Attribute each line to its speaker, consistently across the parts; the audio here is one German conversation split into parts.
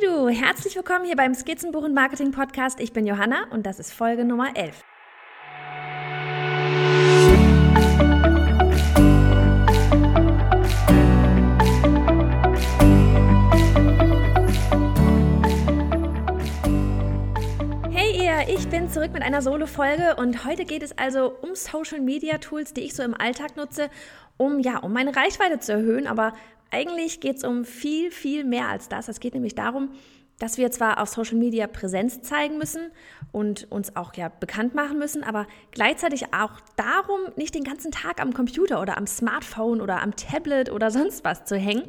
Speaker 1: du, herzlich willkommen hier beim Skizzenbuch und Marketing Podcast. Ich bin Johanna und das ist Folge Nummer 11. Hey ihr, ich bin zurück mit einer Solo-Folge und heute geht es also um Social Media Tools, die ich so im Alltag nutze, um ja, um meine Reichweite zu erhöhen, aber eigentlich geht es um viel, viel mehr als das. Es geht nämlich darum, dass wir zwar auf Social Media Präsenz zeigen müssen und uns auch ja bekannt machen müssen, aber gleichzeitig auch darum, nicht den ganzen Tag am Computer oder am Smartphone oder am Tablet oder sonst was zu hängen.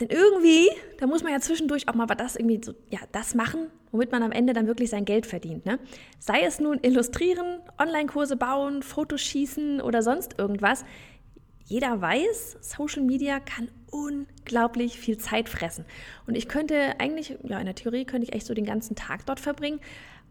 Speaker 1: Denn irgendwie, da muss man ja zwischendurch auch mal das irgendwie so, ja, das machen, womit man am Ende dann wirklich sein Geld verdient. Ne? Sei es nun illustrieren, Online-Kurse bauen, Fotos schießen oder sonst irgendwas jeder weiß, Social Media kann unglaublich viel Zeit fressen. Und ich könnte eigentlich, ja, in der Theorie könnte ich echt so den ganzen Tag dort verbringen.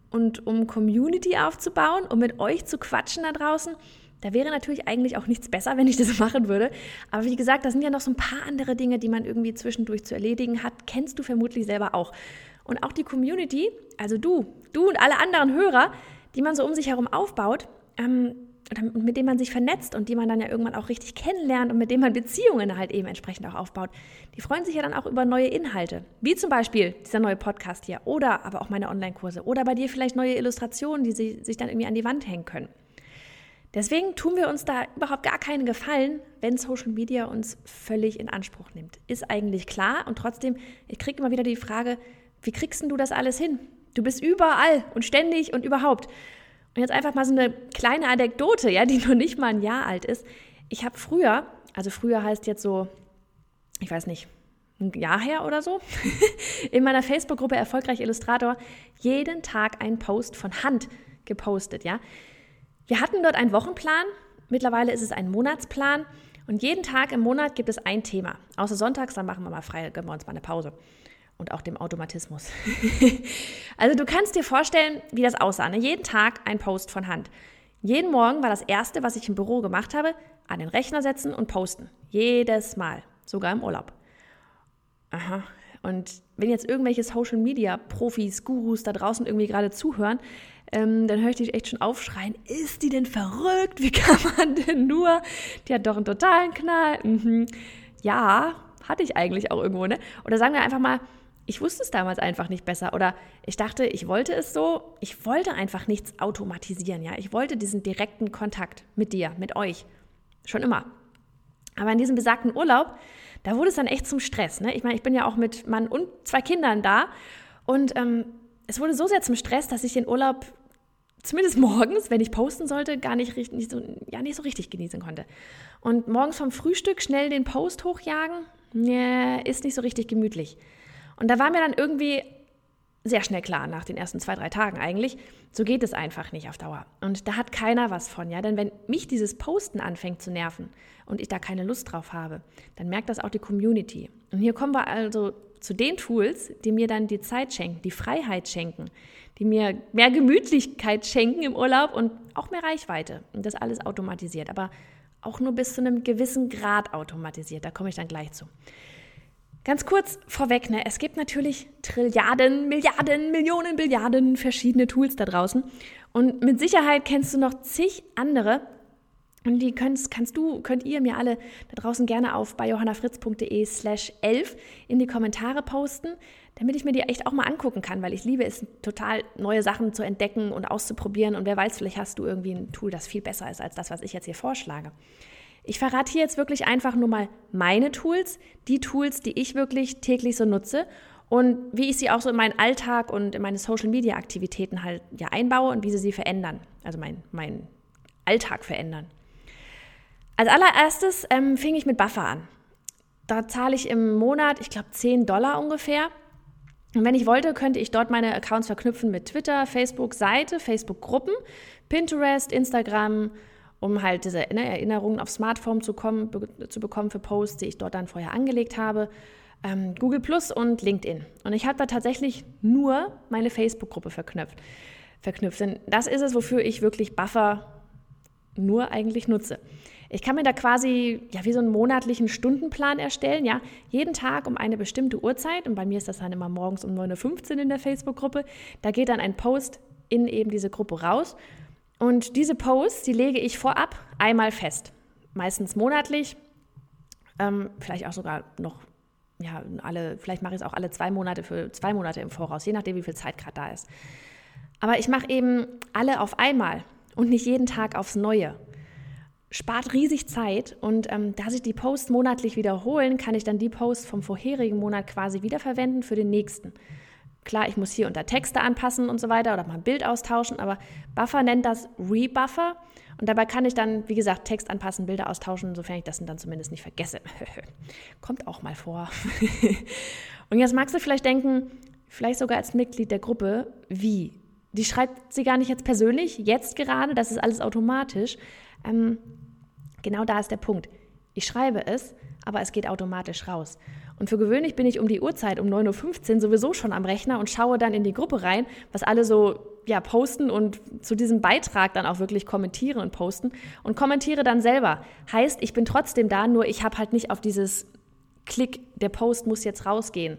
Speaker 1: Und um Community aufzubauen, um mit euch zu quatschen da draußen, da wäre natürlich eigentlich auch nichts besser, wenn ich das machen würde. Aber wie gesagt, da sind ja noch so ein paar andere Dinge, die man irgendwie zwischendurch zu erledigen hat. Kennst du vermutlich selber auch. Und auch die Community, also du, du und alle anderen Hörer, die man so um sich herum aufbaut, ähm, mit dem man sich vernetzt und die man dann ja irgendwann auch richtig kennenlernt und mit dem man Beziehungen halt eben entsprechend auch aufbaut, die freuen sich ja dann auch über neue Inhalte. Wie zum Beispiel dieser neue Podcast hier oder aber auch meine Online-Kurse oder bei dir vielleicht neue Illustrationen, die sie, sich dann irgendwie an die Wand hängen können. Deswegen tun wir uns da überhaupt gar keinen Gefallen, wenn Social Media uns völlig in Anspruch nimmt. Ist eigentlich klar und trotzdem, ich kriege immer wieder die Frage, wie kriegst du das alles hin? Du bist überall und ständig und überhaupt. Und jetzt einfach mal so eine kleine Anekdote, ja, die noch nicht mal ein Jahr alt ist. Ich habe früher, also früher heißt jetzt so, ich weiß nicht, ein Jahr her oder so, in meiner Facebook-Gruppe Erfolgreich Illustrator jeden Tag einen Post von Hand gepostet, ja. Wir hatten dort einen Wochenplan, mittlerweile ist es ein Monatsplan und jeden Tag im Monat gibt es ein Thema. Außer sonntags, dann machen wir mal frei, gönnen wir uns mal eine Pause und auch dem Automatismus. also du kannst dir vorstellen, wie das aussah. Ne? Jeden Tag ein Post von Hand. Jeden Morgen war das Erste, was ich im Büro gemacht habe, an den Rechner setzen und posten. Jedes Mal, sogar im Urlaub. Aha. Und wenn jetzt irgendwelche Social-Media-Profis, Gurus da draußen irgendwie gerade zuhören, ähm, dann höre ich dich echt schon aufschreien, ist die denn verrückt? Wie kann man denn nur? Die hat doch einen totalen Knall. Mhm. Ja, hatte ich eigentlich auch irgendwo, ne? Oder sagen wir einfach mal, ich wusste es damals einfach nicht besser oder ich dachte, ich wollte es so, ich wollte einfach nichts automatisieren, ja. Ich wollte diesen direkten Kontakt mit dir, mit euch. Schon immer. Aber in diesem besagten Urlaub, da wurde es dann echt zum Stress. Ne? Ich meine, ich bin ja auch mit Mann und zwei Kindern da und ähm, es wurde so sehr zum Stress, dass ich den Urlaub zumindest morgens, wenn ich posten sollte, gar nicht, nicht, so, ja, nicht so richtig genießen konnte. Und morgens vom Frühstück schnell den Post hochjagen, nee, ist nicht so richtig gemütlich. Und da war mir dann irgendwie sehr schnell klar, nach den ersten zwei, drei Tagen eigentlich, so geht es einfach nicht auf Dauer. Und da hat keiner was von, ja. Denn wenn mich dieses Posten anfängt zu nerven und ich da keine Lust drauf habe, dann merkt das auch die Community. Und hier kommen wir also zu den Tools, die mir dann die Zeit schenken, die Freiheit schenken, die mir mehr Gemütlichkeit schenken im Urlaub und auch mehr Reichweite. Und das alles automatisiert, aber auch nur bis zu einem gewissen Grad automatisiert. Da komme ich dann gleich zu. Ganz kurz vorweg, ne, es gibt natürlich Trilliarden, Milliarden, Millionen, Billiarden verschiedene Tools da draußen. Und mit Sicherheit kennst du noch zig andere. Und die könnt, kannst du, könnt ihr mir alle da draußen gerne auf bei johannafritz.de slash 11 in die Kommentare posten, damit ich mir die echt auch mal angucken kann, weil ich liebe es, total neue Sachen zu entdecken und auszuprobieren. Und wer weiß, vielleicht hast du irgendwie ein Tool, das viel besser ist als das, was ich jetzt hier vorschlage. Ich verrate hier jetzt wirklich einfach nur mal meine Tools, die Tools, die ich wirklich täglich so nutze und wie ich sie auch so in meinen Alltag und in meine Social Media Aktivitäten halt ja einbaue und wie sie sie verändern, also mein, mein Alltag verändern. Als allererstes ähm, fing ich mit Buffer an. Da zahle ich im Monat, ich glaube, 10 Dollar ungefähr. Und wenn ich wollte, könnte ich dort meine Accounts verknüpfen mit Twitter, Facebook-Seite, Facebook-Gruppen, Pinterest, Instagram, um halt diese ne, Erinnerungen auf Smartphone zu, kommen, zu bekommen für Posts, die ich dort dann vorher angelegt habe. Ähm, Google Plus und LinkedIn. Und ich habe da tatsächlich nur meine Facebook-Gruppe verknüpft. verknüpft. Denn das ist es, wofür ich wirklich Buffer nur eigentlich nutze. Ich kann mir da quasi ja wie so einen monatlichen Stundenplan erstellen, ja, jeden Tag um eine bestimmte Uhrzeit und bei mir ist das dann immer morgens um 9.15 Uhr in der Facebook-Gruppe. Da geht dann ein Post in eben diese Gruppe raus und diese Posts, die lege ich vorab einmal fest, meistens monatlich, ähm, vielleicht auch sogar noch ja, alle, vielleicht mache ich es auch alle zwei Monate für zwei Monate im Voraus, je nachdem, wie viel Zeit gerade da ist. Aber ich mache eben alle auf einmal und nicht jeden Tag aufs Neue. Spart riesig Zeit und ähm, da sich die Posts monatlich wiederholen, kann ich dann die Posts vom vorherigen Monat quasi wiederverwenden für den nächsten. Klar, ich muss hier unter Texte anpassen und so weiter oder mal ein Bild austauschen, aber Buffer nennt das Rebuffer und dabei kann ich dann, wie gesagt, Text anpassen, Bilder austauschen, sofern ich das dann zumindest nicht vergesse. Kommt auch mal vor. und jetzt magst du vielleicht denken, vielleicht sogar als Mitglied der Gruppe, wie? Die schreibt sie gar nicht jetzt persönlich, jetzt gerade, das ist alles automatisch. Ähm, genau da ist der Punkt. Ich schreibe es, aber es geht automatisch raus. Und für gewöhnlich bin ich um die Uhrzeit, um 9.15 Uhr sowieso schon am Rechner und schaue dann in die Gruppe rein, was alle so ja, posten und zu diesem Beitrag dann auch wirklich kommentieren und posten und kommentiere dann selber. Heißt, ich bin trotzdem da, nur ich habe halt nicht auf dieses Klick, der Post muss jetzt rausgehen,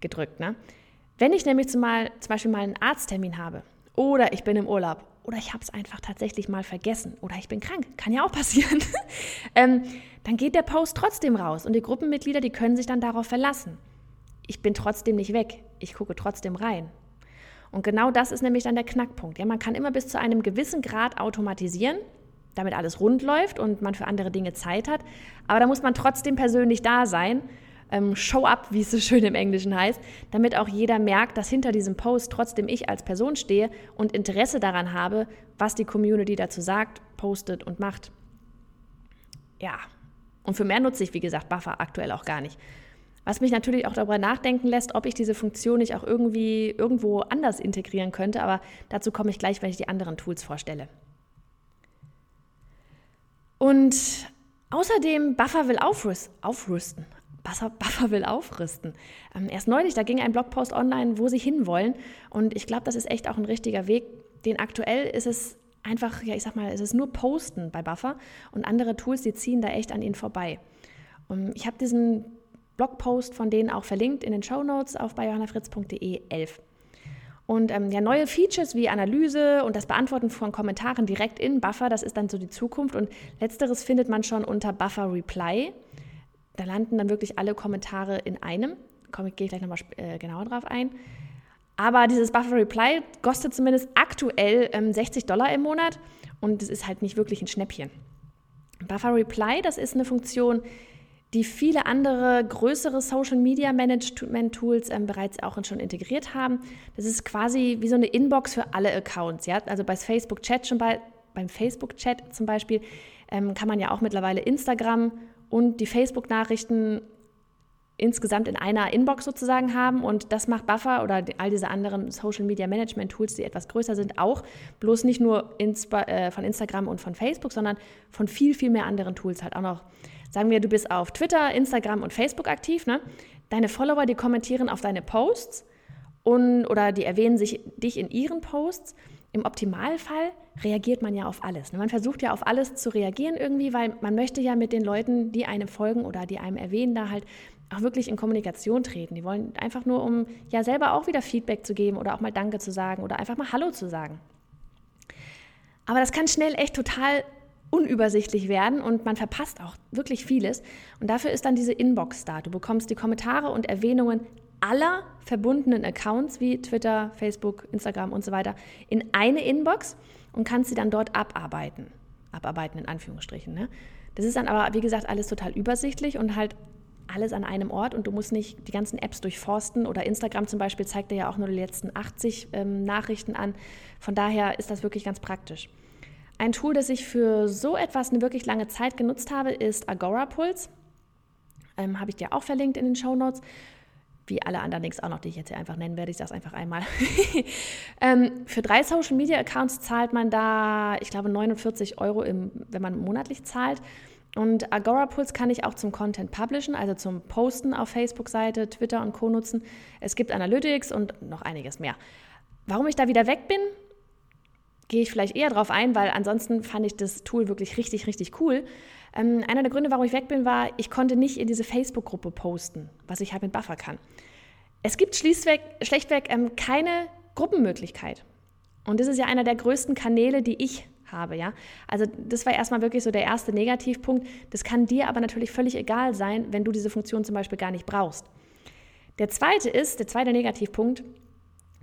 Speaker 1: gedrückt. Ne? Wenn ich nämlich zum, Beispiel mal einen Arzttermin habe oder ich bin im Urlaub oder ich habe es einfach tatsächlich mal vergessen oder ich bin krank, kann ja auch passieren, ähm, dann geht der Post trotzdem raus und die Gruppenmitglieder, die können sich dann darauf verlassen. Ich bin trotzdem nicht weg, ich gucke trotzdem rein. Und genau das ist nämlich dann der Knackpunkt. Ja, man kann immer bis zu einem gewissen Grad automatisieren, damit alles rund läuft und man für andere Dinge Zeit hat. Aber da muss man trotzdem persönlich da sein, ähm, Show up, wie es so schön im Englischen heißt, damit auch jeder merkt, dass hinter diesem Post trotzdem ich als Person stehe und Interesse daran habe, was die Community dazu sagt, postet und macht. Ja, und für mehr nutze ich, wie gesagt, Buffer aktuell auch gar nicht. Was mich natürlich auch darüber nachdenken lässt, ob ich diese Funktion nicht auch irgendwie irgendwo anders integrieren könnte, aber dazu komme ich gleich, wenn ich die anderen Tools vorstelle. Und außerdem, Buffer will aufrüsten. Buffer, Buffer will aufrüsten. Ähm, erst neulich, da ging ein Blogpost online, wo sie hinwollen. Und ich glaube, das ist echt auch ein richtiger Weg. Den aktuell ist es einfach, ja, ich sag mal, es ist nur Posten bei Buffer und andere Tools, die ziehen da echt an ihnen vorbei. Und ich habe diesen Blogpost von denen auch verlinkt in den Show Notes auf bei johannafritz.de 11. Und ähm, ja, neue Features wie Analyse und das Beantworten von Kommentaren direkt in Buffer, das ist dann so die Zukunft. Und letzteres findet man schon unter Buffer Reply. Da landen dann wirklich alle Kommentare in einem. Komme ich, gehe ich gleich nochmal äh, genauer drauf ein. Aber dieses Buffer Reply kostet zumindest aktuell ähm, 60 Dollar im Monat und es ist halt nicht wirklich ein Schnäppchen. Buffer Reply, das ist eine Funktion, die viele andere größere Social Media Management Tools ähm, bereits auch schon integriert haben. Das ist quasi wie so eine Inbox für alle Accounts. Ja? Also bei Facebook Chat schon bei, beim Facebook Chat zum Beispiel ähm, kann man ja auch mittlerweile Instagram und die Facebook Nachrichten insgesamt in einer Inbox sozusagen haben und das macht Buffer oder all diese anderen Social Media Management Tools, die etwas größer sind, auch bloß nicht nur äh, von Instagram und von Facebook, sondern von viel, viel mehr anderen Tools halt auch noch Sagen wir, du bist auf Twitter, Instagram und Facebook aktiv. Ne? Deine Follower, die kommentieren auf deine Posts und, oder die erwähnen sich dich in ihren Posts. Im Optimalfall reagiert man ja auf alles. Ne? Man versucht ja auf alles zu reagieren irgendwie, weil man möchte ja mit den Leuten, die einem folgen oder die einem erwähnen, da halt auch wirklich in Kommunikation treten. Die wollen einfach nur, um ja selber auch wieder Feedback zu geben oder auch mal Danke zu sagen oder einfach mal Hallo zu sagen. Aber das kann schnell echt total unübersichtlich werden und man verpasst auch wirklich vieles. Und dafür ist dann diese Inbox da. Du bekommst die Kommentare und Erwähnungen aller verbundenen Accounts wie Twitter, Facebook, Instagram und so weiter in eine Inbox und kannst sie dann dort abarbeiten. Abarbeiten in Anführungsstrichen. Ne? Das ist dann aber, wie gesagt, alles total übersichtlich und halt alles an einem Ort und du musst nicht die ganzen Apps durchforsten oder Instagram zum Beispiel zeigt dir ja auch nur die letzten 80 ähm, Nachrichten an. Von daher ist das wirklich ganz praktisch. Ein Tool, das ich für so etwas eine wirklich lange Zeit genutzt habe, ist Agora Pulse. Ähm, habe ich dir auch verlinkt in den Show Notes. Wie alle anderen Links auch noch, die ich jetzt hier einfach nennen werde. Ich sage es einfach einmal. ähm, für drei Social Media Accounts zahlt man da, ich glaube, 49 Euro, im, wenn man monatlich zahlt. Und Agora Pulse kann ich auch zum Content Publishen, also zum Posten auf Facebook-Seite, Twitter und Co. nutzen. Es gibt Analytics und noch einiges mehr. Warum ich da wieder weg bin, gehe ich vielleicht eher drauf ein, weil ansonsten fand ich das Tool wirklich richtig, richtig cool. Ähm, einer der Gründe, warum ich weg bin, war, ich konnte nicht in diese Facebook-Gruppe posten, was ich halt mit Buffer kann. Es gibt schlichtweg, schlechtweg ähm, keine Gruppenmöglichkeit. Und das ist ja einer der größten Kanäle, die ich habe, ja. Also das war erstmal wirklich so der erste Negativpunkt. Das kann dir aber natürlich völlig egal sein, wenn du diese Funktion zum Beispiel gar nicht brauchst. Der zweite ist, der zweite Negativpunkt,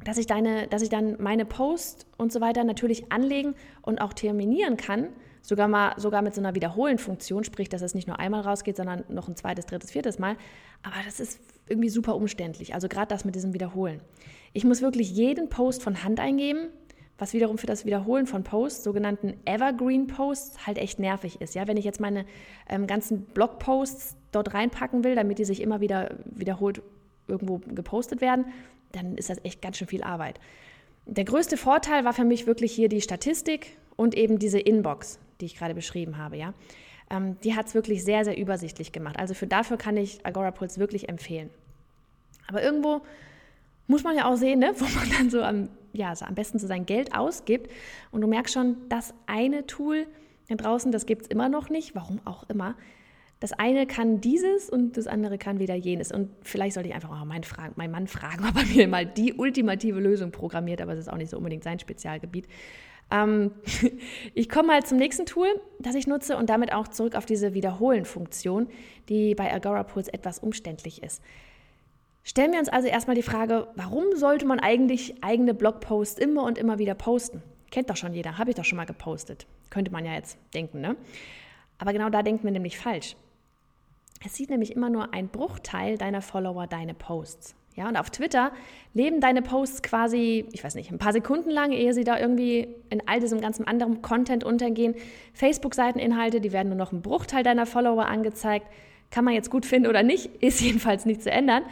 Speaker 1: dass ich, deine, dass ich dann meine Posts und so weiter natürlich anlegen und auch terminieren kann, sogar mal sogar mit so einer Wiederholen-Funktion, sprich, dass es nicht nur einmal rausgeht, sondern noch ein zweites, drittes, viertes Mal. Aber das ist irgendwie super umständlich. Also gerade das mit diesem Wiederholen. Ich muss wirklich jeden Post von Hand eingeben, was wiederum für das Wiederholen von Posts, sogenannten Evergreen Posts, halt echt nervig ist. Ja, wenn ich jetzt meine ähm, ganzen Blogposts dort reinpacken will, damit die sich immer wieder wiederholt irgendwo gepostet werden, dann ist das echt ganz schön viel Arbeit. Der größte Vorteil war für mich wirklich hier die Statistik und eben diese Inbox, die ich gerade beschrieben habe. Ja? Ähm, die hat es wirklich sehr, sehr übersichtlich gemacht. Also für dafür kann ich Agora Pulse wirklich empfehlen. Aber irgendwo muss man ja auch sehen, ne, wo man dann so am, ja, so am besten so sein Geld ausgibt. Und du merkst schon, das eine Tool da draußen, das gibt es immer noch nicht, warum auch immer. Das eine kann dieses und das andere kann wieder jenes. Und vielleicht sollte ich einfach auch meinen, fragen, meinen Mann fragen, ob er mir mal die ultimative Lösung programmiert, aber es ist auch nicht so unbedingt sein Spezialgebiet. Ähm, ich komme mal zum nächsten Tool, das ich nutze und damit auch zurück auf diese Wiederholen-Funktion, die bei Agora Pulse etwas umständlich ist. Stellen wir uns also erstmal die Frage, warum sollte man eigentlich eigene Blogposts immer und immer wieder posten? Kennt doch schon jeder, habe ich doch schon mal gepostet. Könnte man ja jetzt denken, ne? Aber genau da denken wir nämlich falsch. Es sieht nämlich immer nur ein Bruchteil deiner Follower deine Posts. Ja, und auf Twitter leben deine Posts quasi, ich weiß nicht, ein paar Sekunden lang, ehe sie da irgendwie in all diesem ganzen anderen Content untergehen. Facebook-Seiteninhalte, die werden nur noch ein Bruchteil deiner Follower angezeigt. Kann man jetzt gut finden oder nicht, ist jedenfalls nicht zu ändern.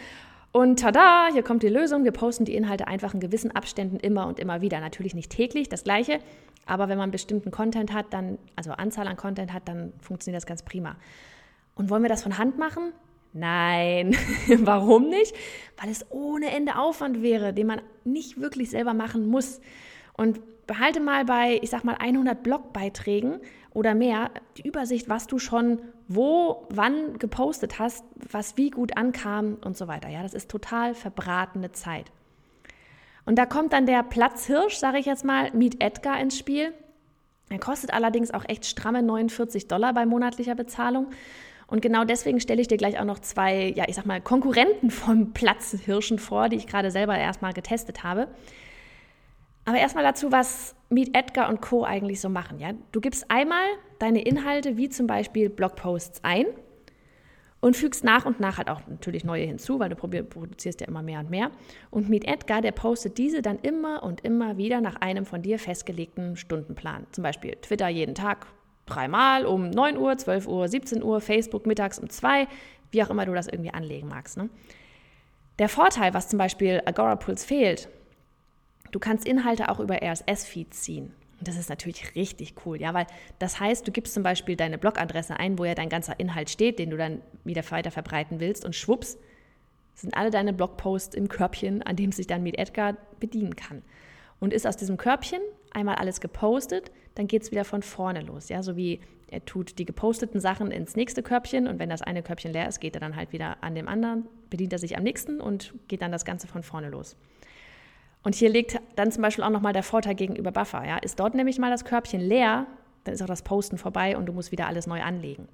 Speaker 1: Und tada, hier kommt die Lösung. Wir posten die Inhalte einfach in gewissen Abständen immer und immer wieder. Natürlich nicht täglich, das gleiche. Aber wenn man bestimmten Content hat, dann, also Anzahl an Content hat, dann funktioniert das ganz prima. Und wollen wir das von Hand machen? Nein. Warum nicht? Weil es ohne Ende Aufwand wäre, den man nicht wirklich selber machen muss. Und behalte mal bei, ich sag mal, 100 Blogbeiträgen oder mehr die Übersicht, was du schon wo, wann gepostet hast, was wie gut ankam und so weiter. Ja, das ist total verbratene Zeit. Und da kommt dann der Platzhirsch, sage ich jetzt mal, Meet Edgar ins Spiel. Er kostet allerdings auch echt stramme 49 Dollar bei monatlicher Bezahlung. Und genau deswegen stelle ich dir gleich auch noch zwei, ja, ich sag mal, Konkurrenten vom Platzhirschen vor, die ich gerade selber erstmal getestet habe. Aber erstmal dazu, was Meet Edgar und Co. eigentlich so machen. Ja? Du gibst einmal deine Inhalte, wie zum Beispiel Blogposts, ein und fügst nach und nach halt auch natürlich neue hinzu, weil du produzierst ja immer mehr und mehr. Und Meet Edgar, der postet diese dann immer und immer wieder nach einem von dir festgelegten Stundenplan. Zum Beispiel Twitter jeden Tag dreimal um 9 Uhr, 12 Uhr, 17 Uhr, Facebook mittags um 2, wie auch immer du das irgendwie anlegen magst. Ne? Der Vorteil, was zum Beispiel Agora fehlt, Du kannst Inhalte auch über RSS-Feed ziehen. Und das ist natürlich richtig cool, ja, weil das heißt, du gibst zum Beispiel deine Blogadresse ein, wo ja dein ganzer Inhalt steht, den du dann wieder weiter verbreiten willst, und schwupps, sind alle deine Blogposts im Körbchen, an dem sich dann Meet Edgar bedienen kann. Und ist aus diesem Körbchen einmal alles gepostet, dann geht es wieder von vorne los, ja, so wie er tut die geposteten Sachen ins nächste Körbchen und wenn das eine Körbchen leer ist, geht er dann halt wieder an dem anderen, bedient er sich am nächsten und geht dann das Ganze von vorne los. Und hier liegt dann zum Beispiel auch nochmal der Vorteil gegenüber Buffer. Ja? Ist dort nämlich mal das Körbchen leer, dann ist auch das Posten vorbei und du musst wieder alles neu anlegen.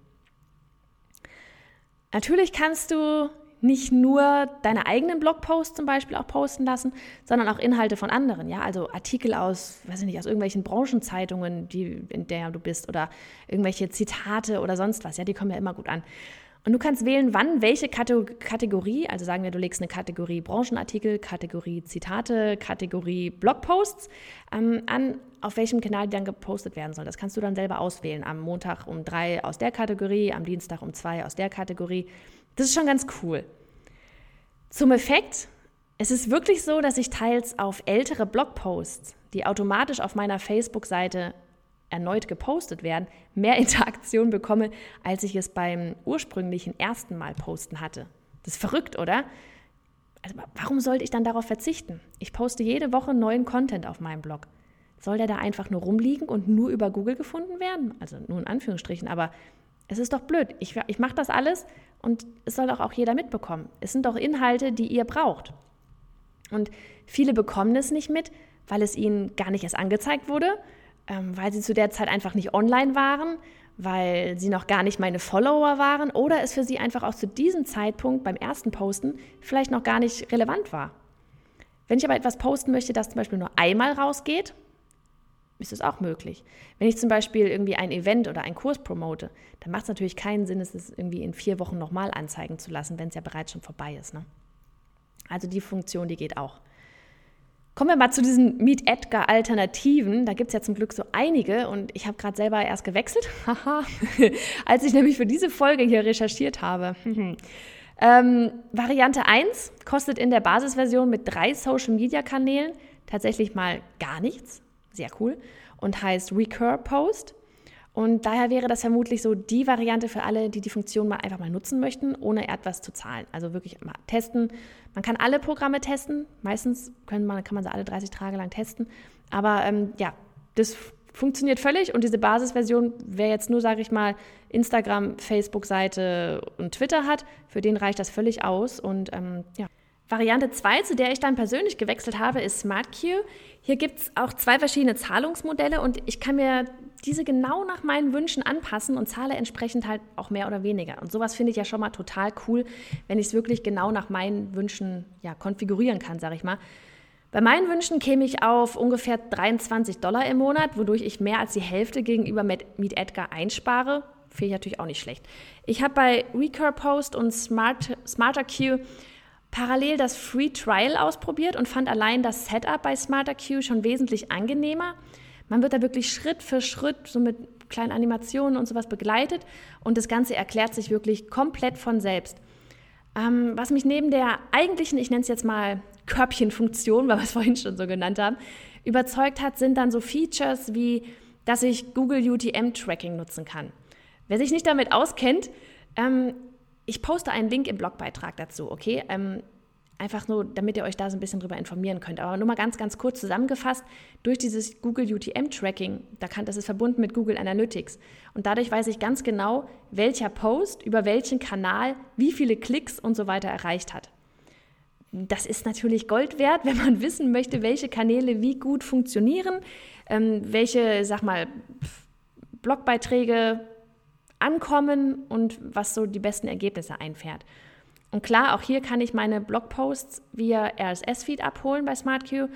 Speaker 1: Natürlich kannst du nicht nur deine eigenen Blogposts zum Beispiel auch posten lassen, sondern auch Inhalte von anderen. Ja, also Artikel aus, weiß ich nicht, aus irgendwelchen Branchenzeitungen, die, in der du bist, oder irgendwelche Zitate oder sonst was. Ja, die kommen ja immer gut an. Und du kannst wählen, wann welche Kategorie, also sagen wir, du legst eine Kategorie Branchenartikel, Kategorie Zitate, Kategorie Blogposts ähm, an, auf welchem Kanal die dann gepostet werden soll. Das kannst du dann selber auswählen. Am Montag um drei aus der Kategorie, am Dienstag um zwei aus der Kategorie. Das ist schon ganz cool. Zum Effekt, es ist wirklich so, dass ich teils auf ältere Blogposts, die automatisch auf meiner Facebook-Seite erneut gepostet werden, mehr Interaktion bekomme, als ich es beim ursprünglichen ersten Mal posten hatte. Das ist verrückt, oder? Also, warum sollte ich dann darauf verzichten? Ich poste jede Woche neuen Content auf meinem Blog. Soll der da einfach nur rumliegen und nur über Google gefunden werden? Also nur in Anführungsstrichen, aber Es ist doch blöd. Ich, ich mache das alles und es soll doch auch jeder mitbekommen. Es sind doch Inhalte, die ihr braucht. Und viele bekommen es nicht mit, weil es ihnen gar nicht erst angezeigt wurde, ähm, weil sie zu der Zeit einfach nicht online waren, weil sie noch gar nicht meine Follower waren oder es für sie einfach auch zu diesem Zeitpunkt beim ersten Posten vielleicht noch gar nicht relevant war. Wenn ich aber etwas posten möchte, das zum Beispiel nur einmal rausgeht, ist es auch möglich. Wenn ich zum Beispiel irgendwie ein Event oder einen Kurs promote, dann macht es natürlich keinen Sinn, es irgendwie in vier Wochen nochmal anzeigen zu lassen, wenn es ja bereits schon vorbei ist. Ne? Also die Funktion, die geht auch. Kommen wir mal zu diesen Meet Edgar Alternativen. Da gibt es ja zum Glück so einige und ich habe gerade selber erst gewechselt, als ich nämlich für diese Folge hier recherchiert habe. ähm, Variante 1 kostet in der Basisversion mit drei Social Media Kanälen tatsächlich mal gar nichts. Sehr cool. Und heißt Recur Post. Und daher wäre das vermutlich so die Variante für alle, die die Funktion mal einfach mal nutzen möchten, ohne etwas zu zahlen. Also wirklich mal testen. Man kann alle Programme testen. Meistens man, kann man sie alle 30 Tage lang testen. Aber ähm, ja, das funktioniert völlig und diese Basisversion, wer jetzt nur, sage ich mal, Instagram, Facebook-Seite und Twitter hat, für den reicht das völlig aus. Und ähm, ja. Variante 2, zu der ich dann persönlich gewechselt habe, ist SmartQ. Hier gibt es auch zwei verschiedene Zahlungsmodelle und ich kann mir diese genau nach meinen Wünschen anpassen und zahle entsprechend halt auch mehr oder weniger. Und sowas finde ich ja schon mal total cool, wenn ich es wirklich genau nach meinen Wünschen ja, konfigurieren kann, sage ich mal. Bei meinen Wünschen käme ich auf ungefähr 23 Dollar im Monat, wodurch ich mehr als die Hälfte gegenüber Meet Edgar einspare. Finde ich natürlich auch nicht schlecht. Ich habe bei Recur Post und Smart, Smarter parallel das Free Trial ausprobiert und fand allein das Setup bei Smarter Q schon wesentlich angenehmer. Man wird da wirklich Schritt für Schritt so mit kleinen Animationen und sowas begleitet und das Ganze erklärt sich wirklich komplett von selbst. Ähm, was mich neben der eigentlichen, ich nenne es jetzt mal Körbchenfunktion, weil wir es vorhin schon so genannt haben, überzeugt hat, sind dann so Features wie, dass ich Google UTM-Tracking nutzen kann. Wer sich nicht damit auskennt, ähm, ich poste einen Link im Blogbeitrag dazu, okay? Ähm, einfach nur, damit ihr euch da so ein bisschen drüber informieren könnt. Aber nur mal ganz, ganz kurz zusammengefasst, durch dieses Google UTM-Tracking, da kann, das ist verbunden mit Google Analytics. Und dadurch weiß ich ganz genau, welcher Post über welchen Kanal wie viele Klicks und so weiter erreicht hat. Das ist natürlich Gold wert, wenn man wissen möchte, welche Kanäle wie gut funktionieren, ähm, welche, sag mal, Blogbeiträge ankommen und was so die besten Ergebnisse einfährt. Und klar, auch hier kann ich meine Blogposts via RSS-Feed abholen bei SmartQ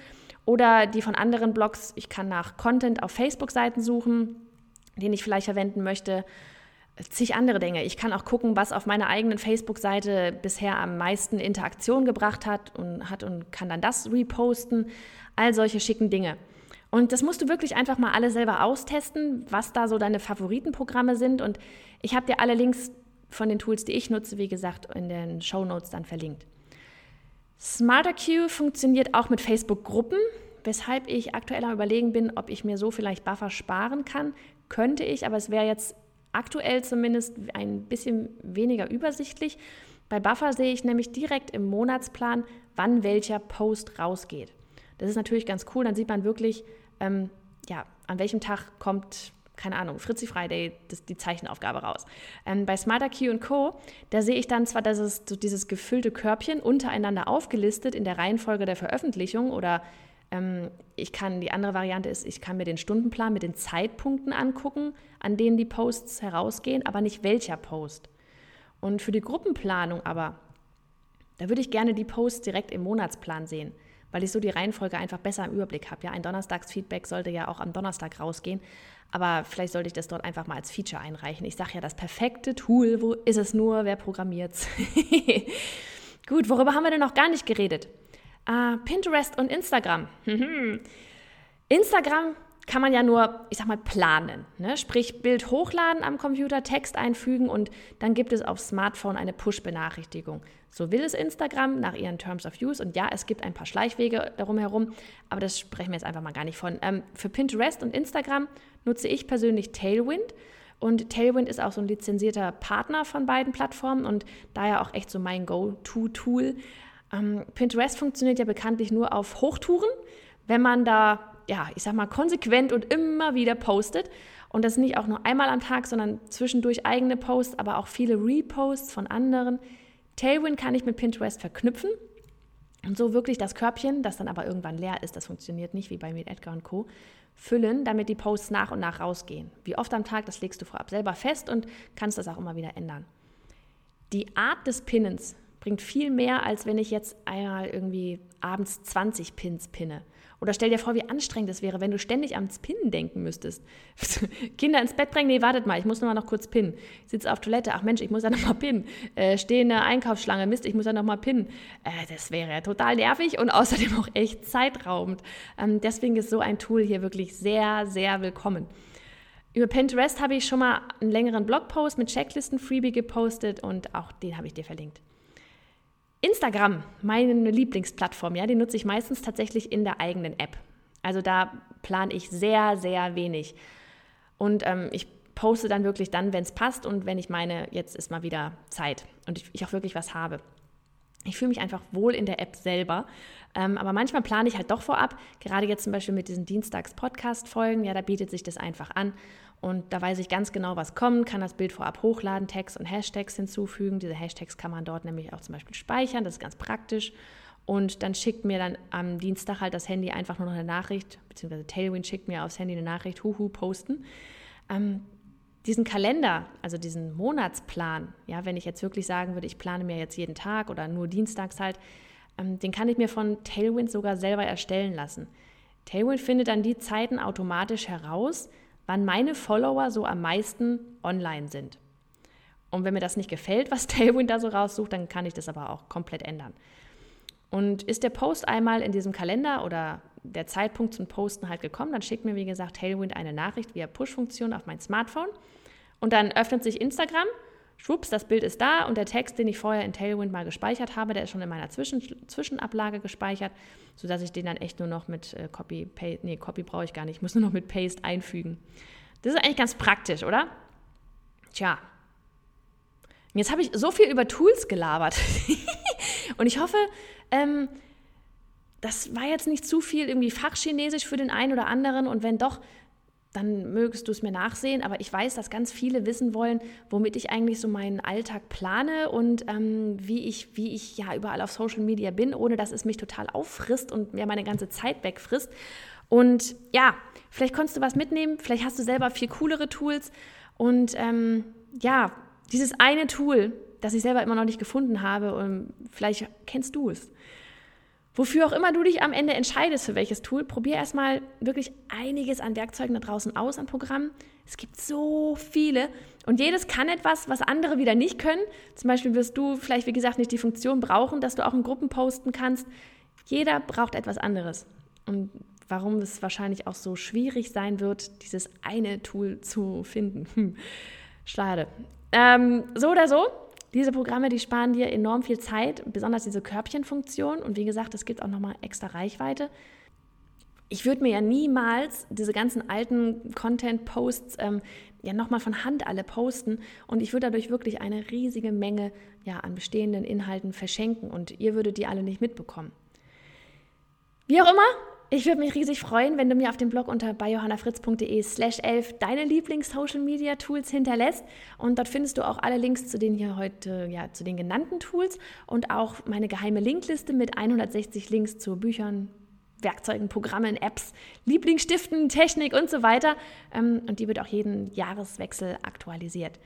Speaker 1: oder die von anderen Blogs. Ich kann nach Content auf Facebook-Seiten suchen, den ich vielleicht verwenden möchte. Zig andere Dinge. Ich kann auch gucken, was auf meiner eigenen Facebook-Seite bisher am meisten Interaktion gebracht hat und, hat und kann dann das reposten. All solche schicken Dinge. Und das musst du wirklich einfach mal alle selber austesten, was da so deine Favoritenprogramme sind. Und ich habe dir alle Links von den Tools, die ich nutze, wie gesagt, in den Show Notes dann verlinkt. SmarterQ funktioniert auch mit Facebook-Gruppen, weshalb ich aktuell am Überlegen bin, ob ich mir so vielleicht Buffer sparen kann. Könnte ich, aber es wäre jetzt aktuell zumindest ein bisschen weniger übersichtlich. Bei Buffer sehe ich nämlich direkt im Monatsplan, wann welcher Post rausgeht. Das ist natürlich ganz cool, dann sieht man wirklich, ähm, ja, an welchem Tag kommt, keine Ahnung, Fritzi Friday, das, die Zeichenaufgabe raus. Ähm, bei Smarter Q Co., da sehe ich dann zwar das ist so dieses gefüllte Körbchen untereinander aufgelistet in der Reihenfolge der Veröffentlichung oder ähm, ich kann, die andere Variante ist, ich kann mir den Stundenplan mit den Zeitpunkten angucken, an denen die Posts herausgehen, aber nicht welcher Post. Und für die Gruppenplanung aber, da würde ich gerne die Posts direkt im Monatsplan sehen weil ich so die Reihenfolge einfach besser im Überblick habe. Ja, ein Donnerstagsfeedback sollte ja auch am Donnerstag rausgehen, aber vielleicht sollte ich das dort einfach mal als Feature einreichen. Ich sage ja, das perfekte Tool, wo ist es nur, wer programmiert's? Gut, worüber haben wir denn noch gar nicht geredet? Uh, Pinterest und Instagram. Instagram kann man ja nur, ich sag mal, planen. Ne? Sprich, Bild hochladen am Computer, Text einfügen und dann gibt es auf Smartphone eine Push-Benachrichtigung. So will es Instagram nach ihren Terms of Use. Und ja, es gibt ein paar Schleichwege darum herum, aber das sprechen wir jetzt einfach mal gar nicht von. Ähm, für Pinterest und Instagram nutze ich persönlich Tailwind. Und Tailwind ist auch so ein lizenzierter Partner von beiden Plattformen und daher auch echt so mein Go-To-Tool. Ähm, Pinterest funktioniert ja bekanntlich nur auf Hochtouren, wenn man da ja, ich sag mal, konsequent und immer wieder postet. Und das nicht auch nur einmal am Tag, sondern zwischendurch eigene Posts, aber auch viele Reposts von anderen. Tailwind kann ich mit Pinterest verknüpfen. Und so wirklich das Körbchen, das dann aber irgendwann leer ist, das funktioniert nicht wie bei Meet Edgar Co., füllen, damit die Posts nach und nach rausgehen. Wie oft am Tag, das legst du vorab selber fest und kannst das auch immer wieder ändern. Die Art des Pinnens bringt viel mehr, als wenn ich jetzt einmal irgendwie abends 20 Pins pinne. Oder stell dir vor, wie anstrengend es wäre, wenn du ständig ans Pinnen denken müsstest. Kinder ins Bett bringen, nee, wartet mal, ich muss noch mal noch kurz pinnen. Sitze auf Toilette, ach Mensch, ich muss ja noch mal pinnen. Äh, stehe in der Einkaufsschlange, Mist, ich muss ja noch mal pinnen. Äh, das wäre ja total nervig und außerdem auch echt zeitraubend. Ähm, deswegen ist so ein Tool hier wirklich sehr, sehr willkommen. Über Pinterest habe ich schon mal einen längeren Blogpost mit Checklisten-Freebie gepostet und auch den habe ich dir verlinkt. Instagram, meine Lieblingsplattform, ja, die nutze ich meistens tatsächlich in der eigenen App. Also da plane ich sehr, sehr wenig. Und ähm, ich poste dann wirklich dann, wenn es passt und wenn ich meine, jetzt ist mal wieder Zeit und ich, ich auch wirklich was habe. Ich fühle mich einfach wohl in der App selber. Ähm, aber manchmal plane ich halt doch vorab, gerade jetzt zum Beispiel mit diesen Dienstags-Podcast-Folgen, ja, da bietet sich das einfach an. Und da weiß ich ganz genau, was kommt, kann das Bild vorab hochladen, Tags und Hashtags hinzufügen. Diese Hashtags kann man dort nämlich auch zum Beispiel speichern, das ist ganz praktisch. Und dann schickt mir dann am Dienstag halt das Handy einfach nur noch eine Nachricht, beziehungsweise Tailwind schickt mir aufs Handy eine Nachricht, huhu, posten. Ähm, diesen Kalender, also diesen Monatsplan, ja, wenn ich jetzt wirklich sagen würde, ich plane mir jetzt jeden Tag oder nur dienstags halt, ähm, den kann ich mir von Tailwind sogar selber erstellen lassen. Tailwind findet dann die Zeiten automatisch heraus, wann meine Follower so am meisten online sind. Und wenn mir das nicht gefällt, was Tailwind da so raussucht, dann kann ich das aber auch komplett ändern. Und ist der Post einmal in diesem Kalender oder der Zeitpunkt zum Posten halt gekommen, dann schickt mir, wie gesagt, Tailwind eine Nachricht via Push-Funktion auf mein Smartphone. Und dann öffnet sich Instagram, schwupps, das Bild ist da und der Text, den ich vorher in Tailwind mal gespeichert habe, der ist schon in meiner Zwischen Zwischenablage gespeichert, sodass ich den dann echt nur noch mit äh, Copy, Paste, nee, Copy brauche ich gar nicht, ich muss nur noch mit Paste einfügen. Das ist eigentlich ganz praktisch, oder? Tja. Jetzt habe ich so viel über Tools gelabert. und ich hoffe, ähm, das war jetzt nicht zu viel irgendwie Fachchinesisch für den einen oder anderen. Und wenn doch, dann mögest du es mir nachsehen. Aber ich weiß, dass ganz viele wissen wollen, womit ich eigentlich so meinen Alltag plane und ähm, wie, ich, wie ich ja überall auf Social Media bin, ohne dass es mich total auffrisst und mir meine ganze Zeit wegfrisst. Und ja, vielleicht konntest du was mitnehmen, vielleicht hast du selber viel coolere Tools. Und ähm, ja, dieses eine Tool, das ich selber immer noch nicht gefunden habe, und vielleicht kennst du es. Wofür auch immer du dich am Ende entscheidest, für welches Tool, probier erstmal wirklich einiges an Werkzeugen da draußen aus, an Programmen. Es gibt so viele und jedes kann etwas, was andere wieder nicht können. Zum Beispiel wirst du vielleicht, wie gesagt, nicht die Funktion brauchen, dass du auch in Gruppen posten kannst. Jeder braucht etwas anderes. Und warum es wahrscheinlich auch so schwierig sein wird, dieses eine Tool zu finden. Hm. Schade. Ähm, so oder so, diese Programme, die sparen dir enorm viel Zeit, besonders diese Körbchenfunktion. Und wie gesagt, es gibt auch nochmal extra Reichweite. Ich würde mir ja niemals diese ganzen alten Content-Posts ähm, ja nochmal von Hand alle posten und ich würde dadurch wirklich eine riesige Menge ja, an bestehenden Inhalten verschenken und ihr würdet die alle nicht mitbekommen. Wie auch immer, ich würde mich riesig freuen, wenn du mir auf dem Blog unter biohannafritz.de slash 11 deine Lieblings-Social-Media-Tools hinterlässt. Und dort findest du auch alle Links zu den hier heute, ja, zu den genannten Tools und auch meine geheime Linkliste mit 160 Links zu Büchern, Werkzeugen, Programmen, Apps, Lieblingsstiften, Technik und so weiter. Ähm, und die wird auch jeden Jahreswechsel aktualisiert.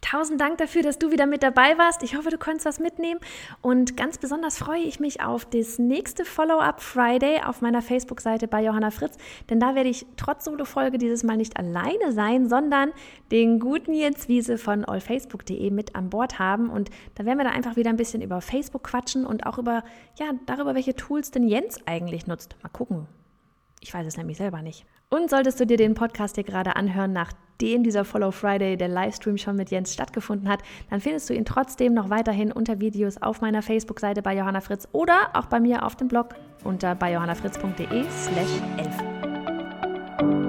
Speaker 1: Tausend Dank dafür, dass du wieder mit dabei warst. Ich hoffe, du konntest was mitnehmen. Und ganz besonders freue ich mich auf das nächste Follow-up Friday auf meiner Facebook-Seite bei Johanna Fritz. Denn da werde ich trotz Solo-Folge dieses Mal nicht alleine sein, sondern den guten Jens Wiese von allfacebook.de mit an Bord haben. Und da werden wir dann einfach wieder ein bisschen über Facebook quatschen und auch über, ja, darüber, welche Tools denn Jens eigentlich nutzt. Mal gucken. Ich weiß es nämlich selber nicht. Und solltest du dir den Podcast hier gerade anhören, nachdem dieser Follow Friday, der Livestream schon mit Jens stattgefunden hat, dann findest du ihn trotzdem noch weiterhin unter Videos auf meiner Facebook-Seite bei Johanna Fritz oder auch bei mir auf dem Blog unter bei johannafritz.de slash 11.